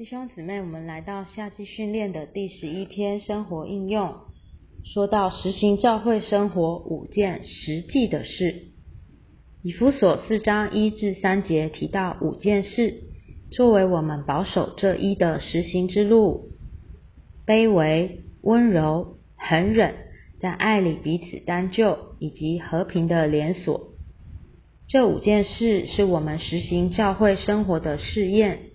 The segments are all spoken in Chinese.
弟兄姊妹，我们来到夏季训练的第十一天生活应用，说到实行教会生活五件实际的事。以弗所四章一至三节提到五件事，作为我们保守这一的实行之路：卑微、温柔、恒忍，在爱里彼此担救，以及和平的连锁。这五件事是我们实行教会生活的试验。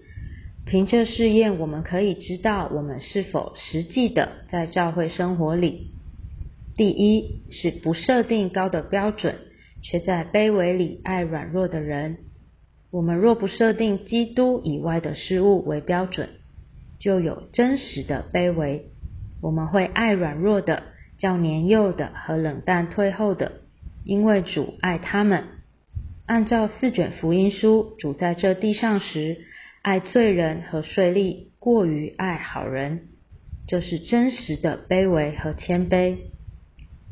凭这试验，我们可以知道我们是否实际的在教会生活里。第一是不设定高的标准，却在卑微里爱软弱的人。我们若不设定基督以外的事物为标准，就有真实的卑微。我们会爱软弱的、较年幼的和冷淡退后的，因为主爱他们。按照四卷福音书，主在这地上时。爱罪人和税吏过于爱好人，这是真实的卑微和谦卑。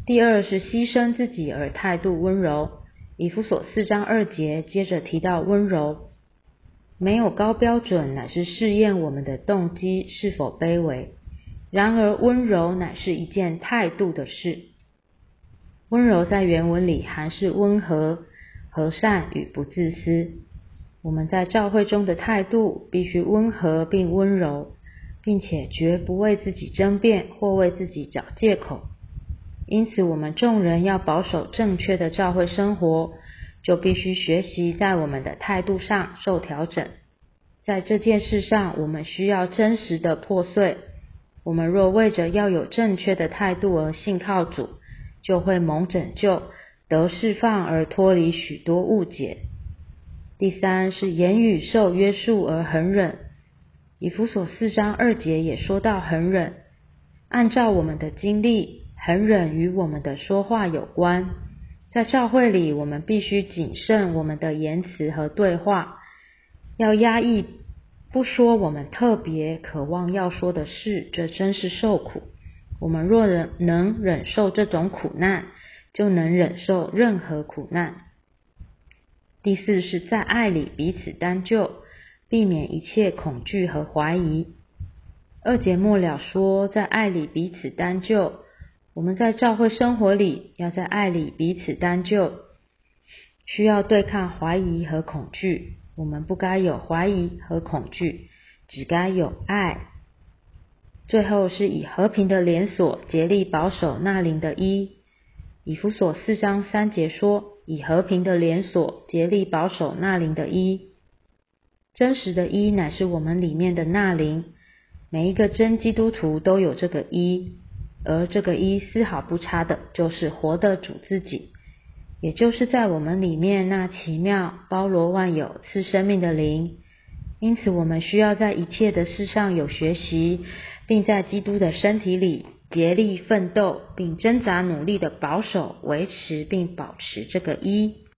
第二是牺牲自己而态度温柔。以弗所四章二节接着提到温柔，没有高标准，乃是试验我们的动机是否卑微。然而温柔乃是一件态度的事。温柔在原文里含是温和、和善与不自私。我们在教会中的态度必须温和并温柔，并且绝不为自己争辩或为自己找借口。因此，我们众人要保守正确的教会生活，就必须学习在我们的态度上受调整。在这件事上，我们需要真实的破碎。我们若为着要有正确的态度而信靠主，就会蒙拯救、得释放而脱离许多误解。第三是言语受约束而恒忍，以弗所四章二节也说到恒忍。按照我们的经历，恒忍与我们的说话有关。在教会里，我们必须谨慎我们的言辞和对话，要压抑，不说我们特别渴望要说的事。这真是受苦。我们若能能忍受这种苦难，就能忍受任何苦难。第四是在爱里彼此担救，避免一切恐惧和怀疑。二节末了说，在爱里彼此担救。我们在教会生活里，要在爱里彼此担救，需要对抗怀疑和恐惧。我们不该有怀疑和恐惧，只该有爱。最后是以和平的连锁竭力保守那灵的一。以弗所四章三节说。以和平的连锁竭力保守纳灵的一，真实的一乃是我们里面的纳灵。每一个真基督徒都有这个一，而这个一丝毫不差的，就是活的主自己，也就是在我们里面那奇妙包罗万有赐生命的灵。因此，我们需要在一切的事上有学习，并在基督的身体里。竭力奋斗，并挣扎努力的保守、维持并保持这个一。